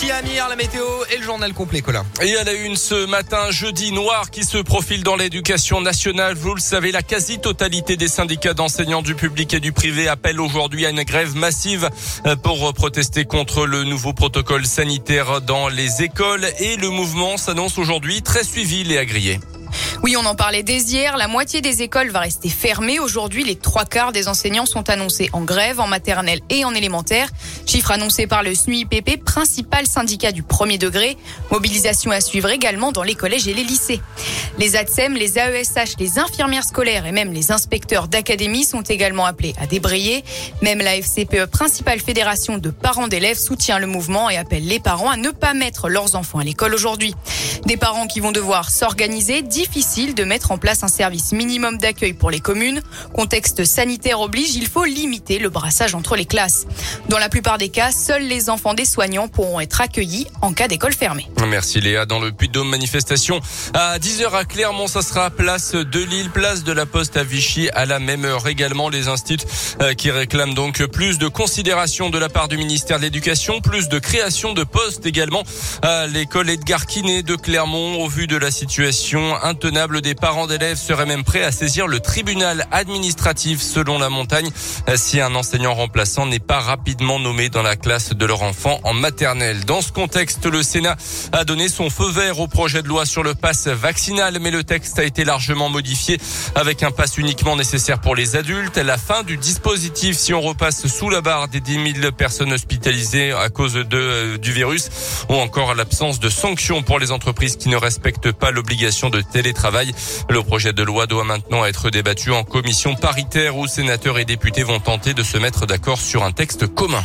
Merci Amir, la météo et le journal complet, Colin. Et à la une ce matin, jeudi noir qui se profile dans l'éducation nationale. Vous le savez, la quasi-totalité des syndicats d'enseignants du public et du privé appellent aujourd'hui à une grève massive euh, pour protester contre le nouveau protocole sanitaire dans les écoles. Et le mouvement s'annonce aujourd'hui très suivi, et agréé. Oui, on en parlait dès hier. La moitié des écoles va rester fermée. Aujourd'hui, les trois quarts des enseignants sont annoncés en grève en maternelle et en élémentaire. Chiffre annoncé par le SNUIPP, principal syndicat du premier degré. Mobilisation à suivre également dans les collèges et les lycées. Les ATSEM, les AESH, les infirmières scolaires et même les inspecteurs d'académie sont également appelés à débrayer. Même la FCPE, principale fédération de parents d'élèves, soutient le mouvement et appelle les parents à ne pas mettre leurs enfants à l'école aujourd'hui. Des parents qui vont devoir s'organiser, difficile de mettre en place un service minimum d'accueil pour les communes. Contexte sanitaire oblige, il faut limiter le brassage entre les classes. Dans la plupart des cas, seuls les enfants des soignants pourront être accueillis en cas d'école fermée. Merci Léa. Dans le Puy-de-Dôme, manifestation à 10h à Clermont, ça sera place de Lille, place de la Poste à Vichy à la même heure également. Les instituts euh, qui réclament donc plus de considération de la part du ministère de l'Éducation, plus de création de postes également à l'école Edgar Quinet de Clermont. Au vu de la situation intenable des parents d'élèves seraient même prêts à saisir le tribunal administratif selon la montagne si un enseignant remplaçant n'est pas rapidement nommé dans la classe de leur enfant en maternelle. Dans ce contexte, le Sénat a donné son feu vert au projet de loi sur le pass vaccinal, mais le texte a été largement modifié avec un pass uniquement nécessaire pour les adultes. La fin du dispositif si on repasse sous la barre des 10 000 personnes hospitalisées à cause euh, du virus ou encore l'absence de sanctions pour les entreprises qui ne respectent pas l'obligation de télétravail. Le projet de loi doit maintenant être débattu en commission paritaire où sénateurs et députés vont tenter de se mettre d'accord sur un texte commun.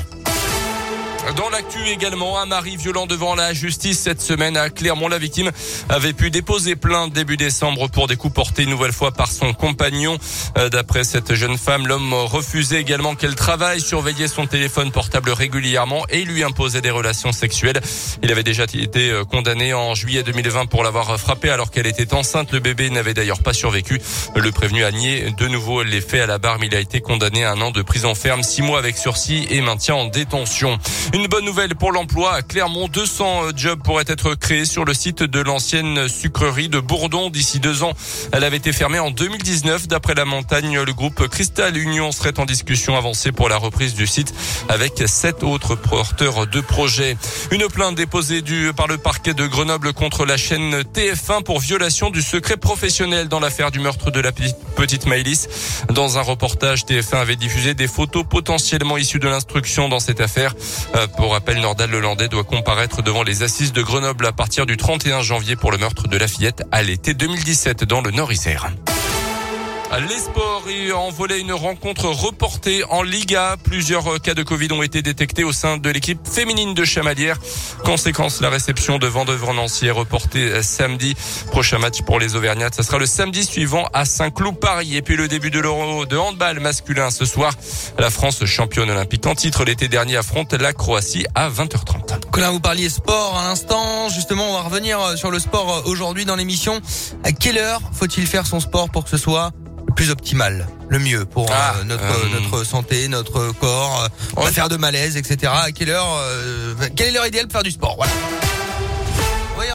Dans l'actu également, un mari violent devant la justice cette semaine à Clermont. La victime avait pu déposer plainte début décembre pour des coups portés une nouvelle fois par son compagnon. Euh, d'après cette jeune femme, l'homme refusait également qu'elle travaille, surveillait son téléphone portable régulièrement et lui imposait des relations sexuelles. Il avait déjà été euh, condamné en juillet 2020 pour l'avoir frappé alors qu'elle était enceinte. Le bébé n'avait d'ailleurs pas survécu. Le prévenu a nié de nouveau les faits à la barre, mais il a été condamné à un an de prison ferme, six mois avec sursis et maintien en détention. Une bonne nouvelle pour l'emploi à Clermont. 200 jobs pourraient être créés sur le site de l'ancienne sucrerie de Bourdon d'ici deux ans. Elle avait été fermée en 2019. D'après la montagne, le groupe Cristal Union serait en discussion avancée pour la reprise du site avec sept autres porteurs de projets. Une plainte déposée par le parquet de Grenoble contre la chaîne TF1 pour violation du secret professionnel dans l'affaire du meurtre de la petite Maëlys. Dans un reportage, TF1 avait diffusé des photos potentiellement issues de l'instruction dans cette affaire. Pour rappel, Nordal Lelandais doit comparaître devant les assises de Grenoble à partir du 31 janvier pour le meurtre de la fillette à l'été 2017 dans le Nord-Isère. Les sports et en une rencontre reportée en Liga. Plusieurs cas de Covid ont été détectés au sein de l'équipe féminine de Chamalières. Conséquence, la réception de Vendœuvre Nancy est reportée samedi. Prochain match pour les Auvergnats, ce sera le samedi suivant à Saint-Cloud Paris. Et puis le début de l'Euro de handball masculin ce soir. La France championne olympique en titre l'été dernier affronte la Croatie à 20h30. Colin, vous parliez sport à l'instant. Justement, on va revenir sur le sport aujourd'hui dans l'émission. À quelle heure faut-il faire son sport pour que ce soit plus optimal, le mieux pour euh, ah, notre euh, notre santé, notre corps. On va faire de malaise, etc. À quelle heure euh, Quelle est l'heure idéale pour faire du sport? Voilà.